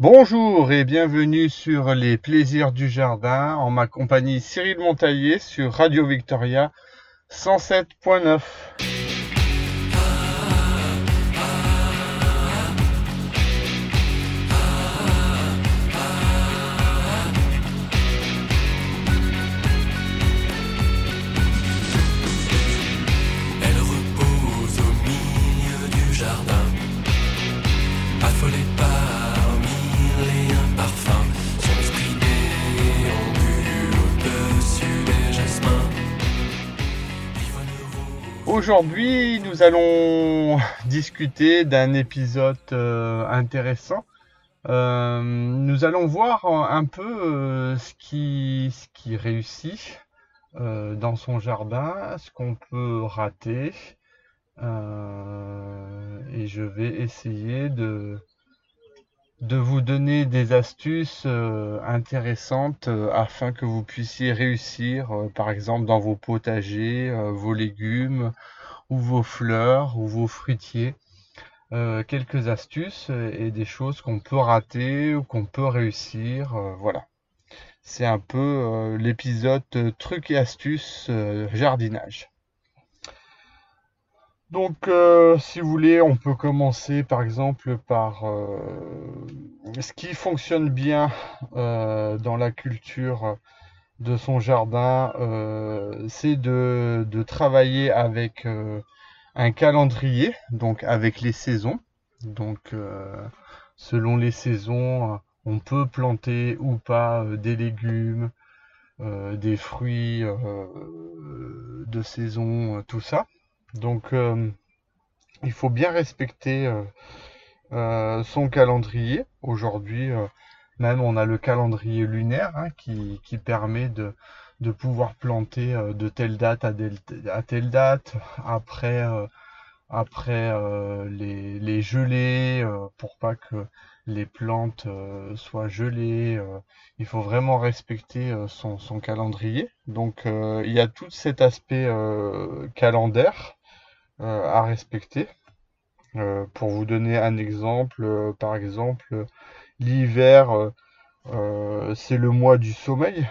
Bonjour et bienvenue sur les plaisirs du jardin en ma compagnie Cyril Montaillé sur Radio Victoria 107.9. Aujourd'hui, nous allons discuter d'un épisode euh, intéressant. Euh, nous allons voir un peu euh, ce qui, réussit euh, dans son jardin, ce qu'on peut rater. Euh, et je vais essayer de, de vous donner des astuces euh, intéressantes euh, afin que vous puissiez réussir, euh, par exemple dans vos potagers, vos légumes ou vos fleurs ou vos fruitiers. Quelques astuces et des choses qu'on peut rater ou qu'on peut réussir. voilà. C'est un peu l'épisode trucs et astuces jardinage. Donc, euh, si vous voulez, on peut commencer par exemple par euh, ce qui fonctionne bien euh, dans la culture de son jardin, euh, c'est de, de travailler avec euh, un calendrier, donc avec les saisons. Donc, euh, selon les saisons, on peut planter ou pas des légumes, des fruits de saison, tout ça. Donc, euh, il faut bien respecter euh, euh, son calendrier. Aujourd'hui, même on a le calendrier lunaire hein, qui, permet de, pouvoir planter de telle date à, telle date. Après, les, gelées, pour pas que les plantes soient gelées. il faut vraiment respecter son, calendrier. Donc, il y a tout cet aspect calendaire euh, à respecter. Euh, pour vous donner un exemple, euh, par exemple, l'hiver, c'est le mois du sommeil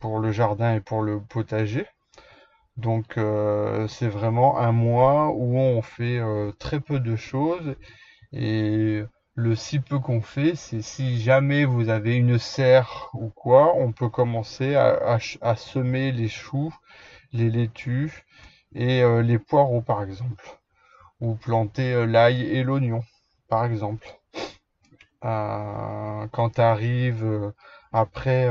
pour le jardin et pour le potager. Donc, c'est vraiment un mois où on fait très peu de choses et le si peu qu'on fait, c'est si jamais vous avez une serre ou quoi, on peut commencer à semer les choux, les laitues et euh, les poireaux, par exemple ou planter euh, l'ail et l'oignon, par exemple. Euh, quand arrive après,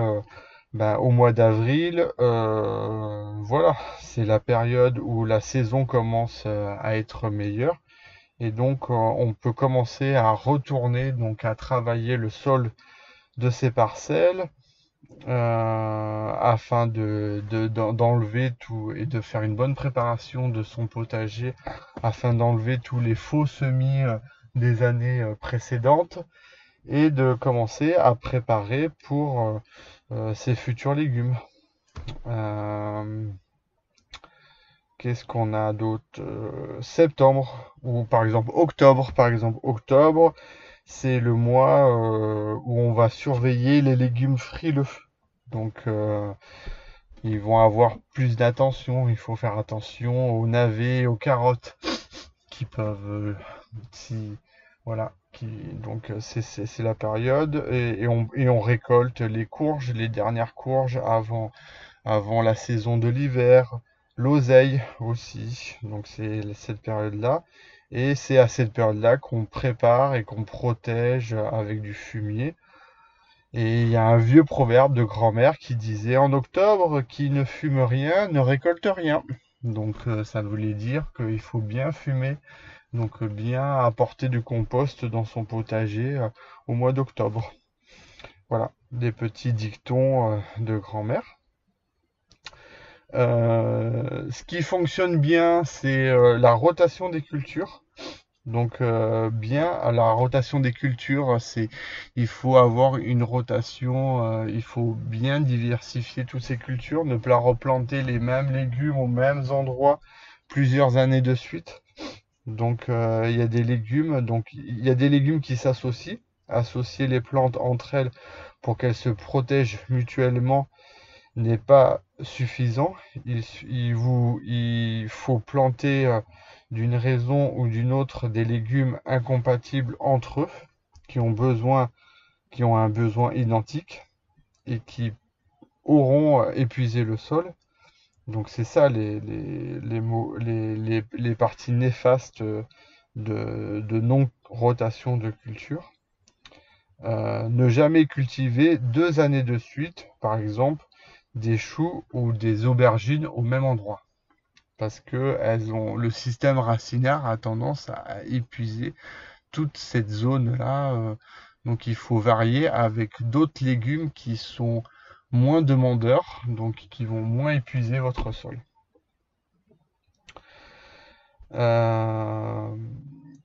ben, au mois d'avril, voilà, c'est la période où la saison commence à être meilleure. Et donc, on peut commencer à retourner, donc à travailler le sol de ces parcelles euh, afin de, de- d'en- d'enlever tout et de faire une bonne préparation de son potager afin d'enlever tous les faux semis euh, des années euh, précédentes et de commencer à préparer pour ses futurs légumes. Qu'est-ce qu'on a d'autre? Septembre ou par exemple octobre, par exemple octobre, c'est le mois euh, où on va surveiller les légumes frileux. Donc euh, ils vont avoir plus d'attention. Il faut faire attention aux navets, aux carottes qui peuvent, euh, voilà, qui, donc c'est la période et, on, et on récolte les courges, les dernières courges avant, avant la saison de l'hiver, l'oseille aussi, donc c'est cette période-là. Et c'est à cette période-là qu'on prépare et qu'on protège avec du fumier. Et il y a un vieux proverbe de grand-mère qui disait en octobre, qui ne fume rien ne récolte rien. Donc euh, ça voulait dire qu'il faut bien fumer, donc euh, bien apporter du compost dans son potager euh, au mois d'octobre. Voilà, des petits dictons de grand-mère. Ce qui fonctionne bien, c'est la rotation des cultures. Donc euh, bien, la rotation des cultures, c'est il faut avoir une rotation, euh, il faut bien diversifier toutes ces cultures, ne pas replanter les mêmes légumes aux mêmes endroits plusieurs années de suite. Donc euh, il y a des légumes, donc il y a des légumes qui s'associent. associer les plantes entre elles pour qu'elles se protègent mutuellement n'est pas suffisant. Il, vous, il faut planter euh, d'une raison ou d'une autre des légumes incompatibles entre eux, qui ont besoin, qui ont un besoin identique et qui auront euh, épuisé le sol. Donc c'est ça les, les, les, les, parties néfastes euh, de, de non-rotation de culture. Euh, ne jamais cultiver deux années de suite, par exemple, des choux ou des aubergines au même endroit. Parce que elles ont, le système racinaire a tendance à épuiser toute cette zone-là. Euh, donc il faut varier avec d'autres légumes qui sont moins demandeurs, donc qui vont moins épuiser votre sol. Euh,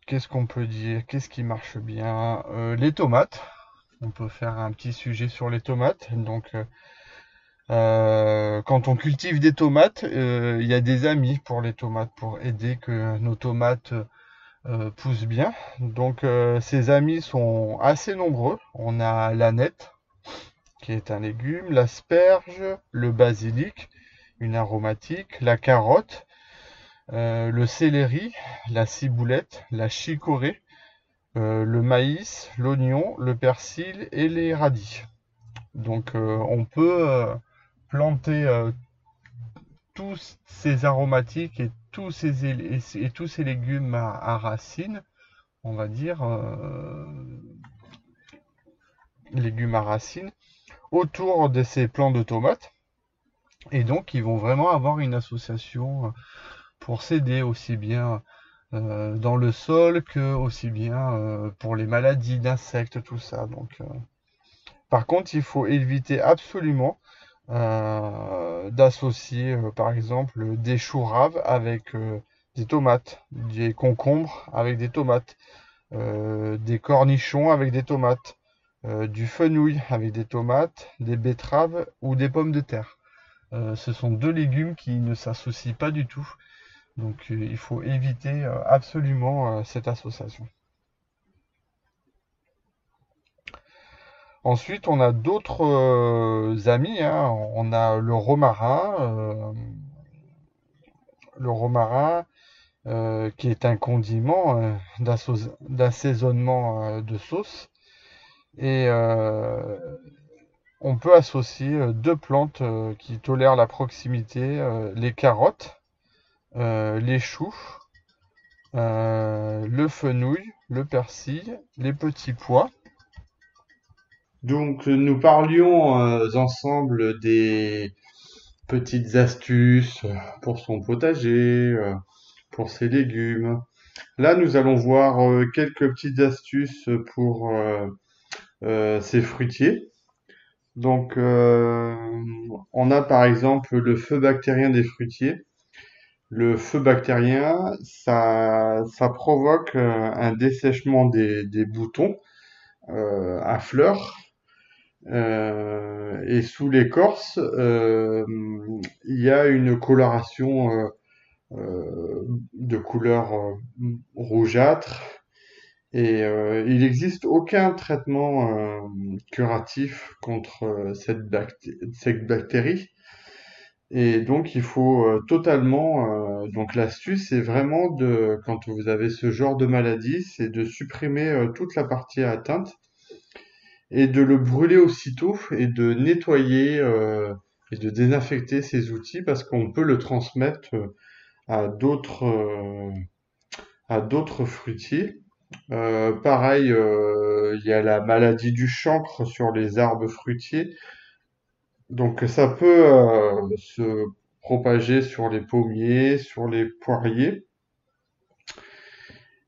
qu'est-ce qu'on peut dire? Qu'est-ce qui marche bien? Euh, Les tomates. On peut faire un petit sujet sur les tomates. Donc, euh, quand on cultive des tomates, il y a des amis pour les tomates, pour aider que nos tomates poussent bien. Donc, ces amis sont assez nombreux. On a l'aneth, qui est un légume, l'asperge, le basilic, une aromatique, la carotte, euh, le céleri, la ciboulette, la chicorée, euh, le maïs, l'oignon, le persil et les radis. Donc euh, on peut planter tous ces aromatiques et tous ces, légumes à, racines, on va dire, légumes à racines, autour de ces plants de tomates. Et donc, ils vont vraiment avoir une association euh, pour s'aider aussi bien euh, dans le sol que aussi bien euh, pour les maladies d'insectes, tout ça. Donc, par contre, il faut éviter absolument d'associer, par exemple, des choux raves avec des tomates, des concombres avec des tomates, des cornichons avec des tomates. Euh, du fenouil avec des tomates, des betteraves ou des pommes de terre. Euh, ce sont deux légumes qui ne s'associent pas du tout. Donc euh, il faut éviter absolument cette association. Ensuite, on a d'autres amis. Hein. On a le romarin. le romarin, qui est un condiment d'assaisonnement de sauce. Et euh, on peut associer euh, deux plantes euh, qui tolèrent la proximité, les carottes, les choux, le fenouil, le persil, les petits pois. Donc nous parlions ensemble des petites astuces pour son potager, pour ses légumes. Là, nous allons voir quelques petites astuces pour euh, c'est fruitier. Donc, euh, on a par exemple le feu bactérien des fruitiers. Le feu bactérien, ça, ça provoque euh, un dessèchement des, des boutons à fleurs. Et sous l'écorce, il y a une coloration de couleur rougeâtre et euh, il n'existe aucun traitement euh, curatif contre euh, cette, bactérie. Et donc il faut totalement, donc l'astuce c'est vraiment de, quand vous avez ce genre de maladie, c'est de supprimer toute la partie atteinte et de le brûler aussitôt et de nettoyer et de désinfecter ces outils parce qu'on peut le transmettre à d'autres à d'autres fruitiers. Euh, pareil, euh, il y a la maladie du chancre sur les arbres fruitiers. Donc ça peut euh, se propager sur les pommiers, sur les poiriers.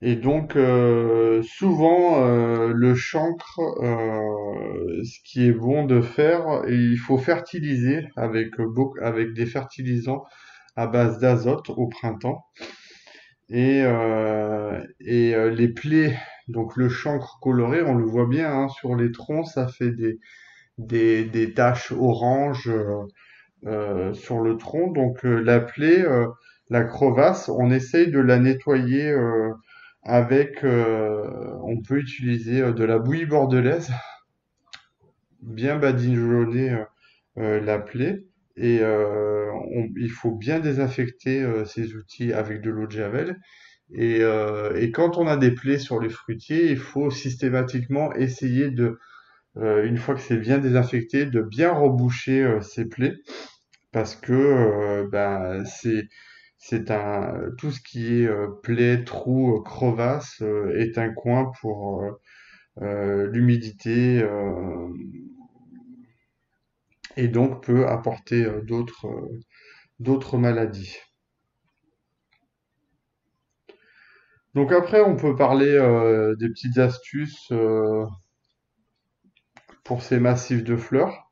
Et donc souvent le chancre, ce qui est bon de faire, il faut fertiliser avec, avec des fertilisants à base d'azote au printemps. Et, euh, et euh, les plaies, donc le chancre coloré, on le voit bien hein, sur les troncs, ça fait des, des, des taches oranges euh, sur le tronc. Donc la plaie, la crevasse, on essaye de la nettoyer avec, euh, on peut utiliser euh, de la bouillie bordelaise, bien badigeonner euh, euh, la plaie, et euh, il faut bien désinfecter euh, ces outils avec de l'eau de javel. Et, et quand on a des plaies sur les fruitiers, il faut systématiquement essayer de, une fois que c'est bien désinfecté, de bien reboucher ces plaies, parce que ben, c'est c'est tout ce qui est euh, plaie, trou, euh, crevasse euh, est un coin pour l'humidité et donc peut apporter d'autres d'autres maladies. Donc après, on peut parler des petites astuces pour ces massifs de fleurs.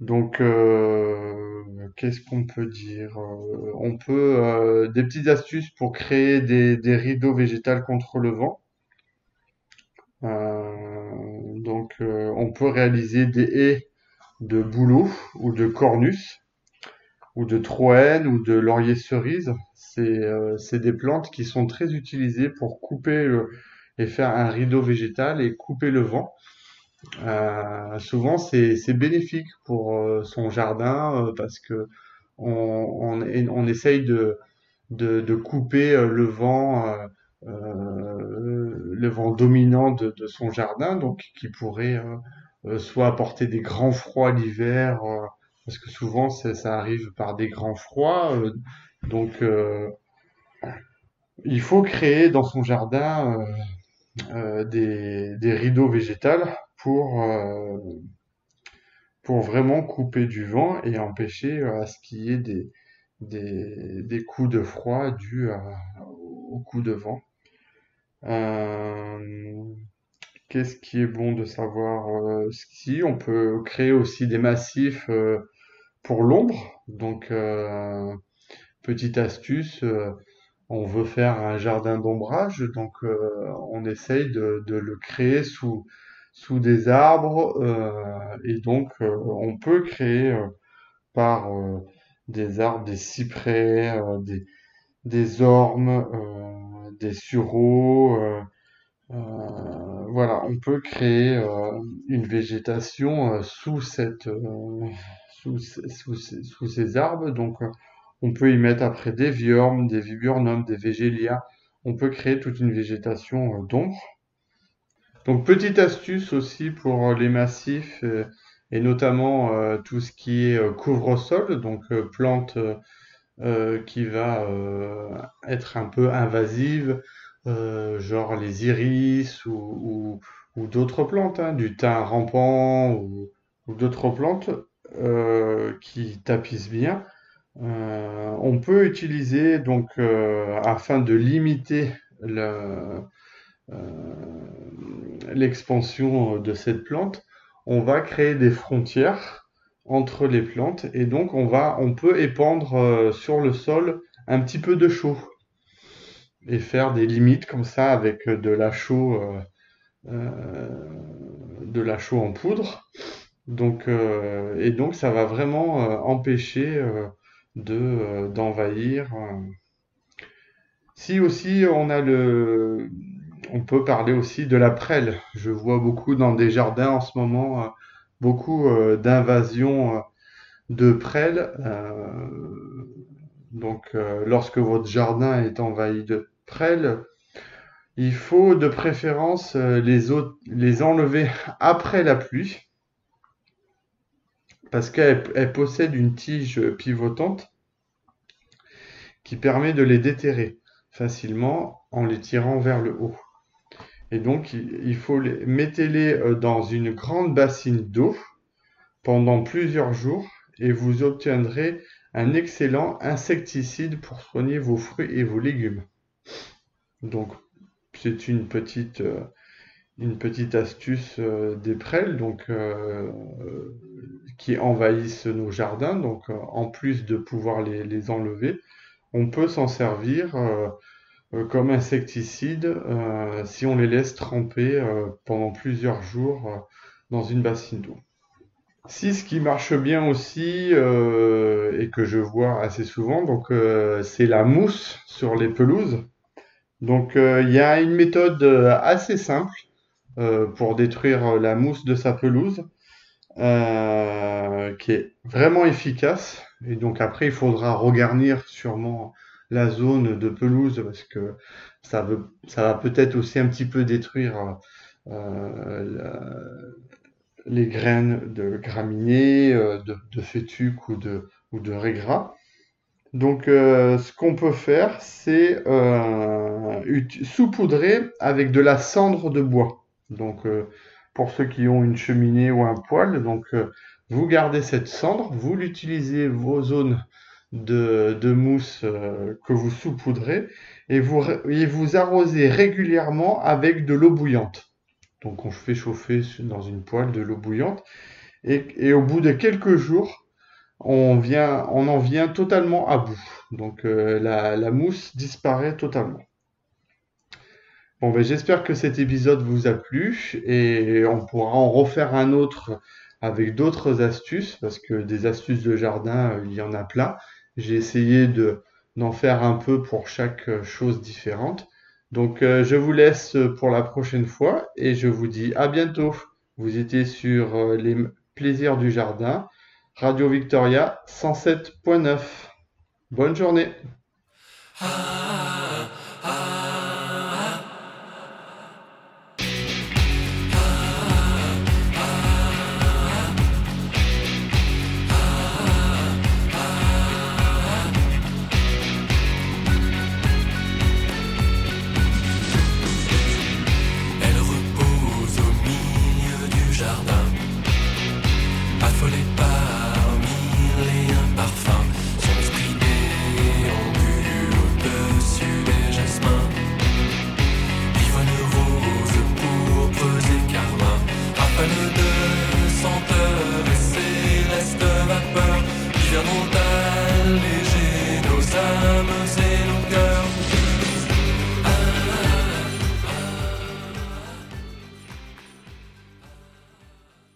Donc, euh, qu'est-ce qu'on peut dire? Euh, on peut euh, des petites astuces pour créer des, rideaux végétaux contre le vent. Donc, on peut réaliser des haies de bouleau ou de cornus ou de troène ou de laurier cerise. C'est des plantes qui sont très utilisées pour couper et faire un rideau végétal et couper le vent. Euh, souvent, c'est bénéfique pour euh, son jardin euh, parce que on, on, essaye de, couper le vent, le vent dominant de, son jardin, donc qui pourrait soit apporter des grands froids l'hiver, parce que souvent ça, arrive par des grands froids. donc, il faut créer dans son jardin des, des rideaux végétales pour, euh, pour vraiment couper du vent et empêcher euh, à ce qu'il y ait des, des, des coups de froid dus aux coups de vent. Euh, qu'est-ce qui est bon de savoir? Si on peut créer aussi des massifs pour l'ombre. Donc, petite astuce, on veut faire un jardin d'ombrage, donc on essaye de, de le créer sous, sous des arbres, euh, et donc euh, on peut créer euh, par des arbres, des cyprès, des, des ormes, des sureaux, voilà, on peut créer une végétation sous cette, sous, sous, ces sous ces arbres, donc on peut y mettre après des viornes, des viburnums, des végélias. On peut créer toute une végétation d'ombre. Donc petite astuce aussi pour euh, les massifs euh, et notamment euh, tout ce qui est couvre-sol, donc euh, qui va être un peu invasive, genre les iris ou, d'autres plantes, hein, du thym rampant ou, ou d'autres plantes qui tapissent bien. On peut utiliser donc afin de limiter le- l'expansion de cette plante, on va créer des frontières entre les plantes et donc on va on peut épandre euh, sur le sol un petit peu de chaux et faire des limites comme ça avec de la chaux euh, euh, de la chaux en poudre. Donc euh, et donc ça va vraiment euh, empêcher euh, de euh, d'envahir. euh. Si aussi on a le on peut parler aussi de la prêle. Je vois beaucoup dans des jardins en ce moment euh, beaucoup euh, d'invasion euh, de prêles. euh, donc, lorsque votre jardin est envahi de prêles, il faut de préférence les, les enlever après la pluie, parce qu'elles elles possèdent une tige pivotante qui permet de les déterrer facilement en les tirant vers le haut. Et donc, il faut les, mettez-les euh, dans une grande bassine d'eau pendant plusieurs jours et vous obtiendrez un excellent insecticide pour soigner vos fruits et vos légumes. Donc, c'est une petite, euh, une petite astuce euh, des prêles qui envahissent nos jardins. Donc, en plus de pouvoir les, enlever, on peut s'en servir comme insecticide euh, si on les laisse tremper euh, pendant plusieurs jours euh, dans une bassine d'eau. Si ce qui marche bien aussi euh, et que je vois assez souvent, donc euh, c'est la mousse sur les pelouses. Donc euh, il y a une méthode euh, assez simple euh, pour détruire la mousse de sa pelouse qui est vraiment efficace. Et donc après il faudra regarnir sûrement la zone de pelouse parce que ça, va peut-être aussi un petit peu détruire les graines de graminées, de, de de, ou de régras. Donc, euh, ce qu'on peut faire, c'est euh, saupoudrer avec de la cendre de bois. Donc, euh, pour ceux qui ont une cheminée ou un poêle, donc vous gardez cette cendre, vous l'utilisez vos zones de, mousse que vous saupoudrez et vous, vous arrosez régulièrement avec de l'eau bouillante. Donc, on fait chauffer dans une poêle de l'eau bouillante et au bout de quelques jours, on, vient, on en vient totalement à bout. Donc euh, la, mousse disparaît totalement. Bon, ben, j'espère que cet épisode vous a plu et on pourra en refaire un autre avec d'autres astuces parce que des astuces de jardin, euh, il y en a plein. J'ai essayé de, d'en faire un peu pour chaque chose différente. Donc euh, je vous laisse pour la prochaine fois et je vous dis à bientôt. Vous étiez sur les plaisirs du jardin Radio Victoria 107.9. Bonne journée. Ah,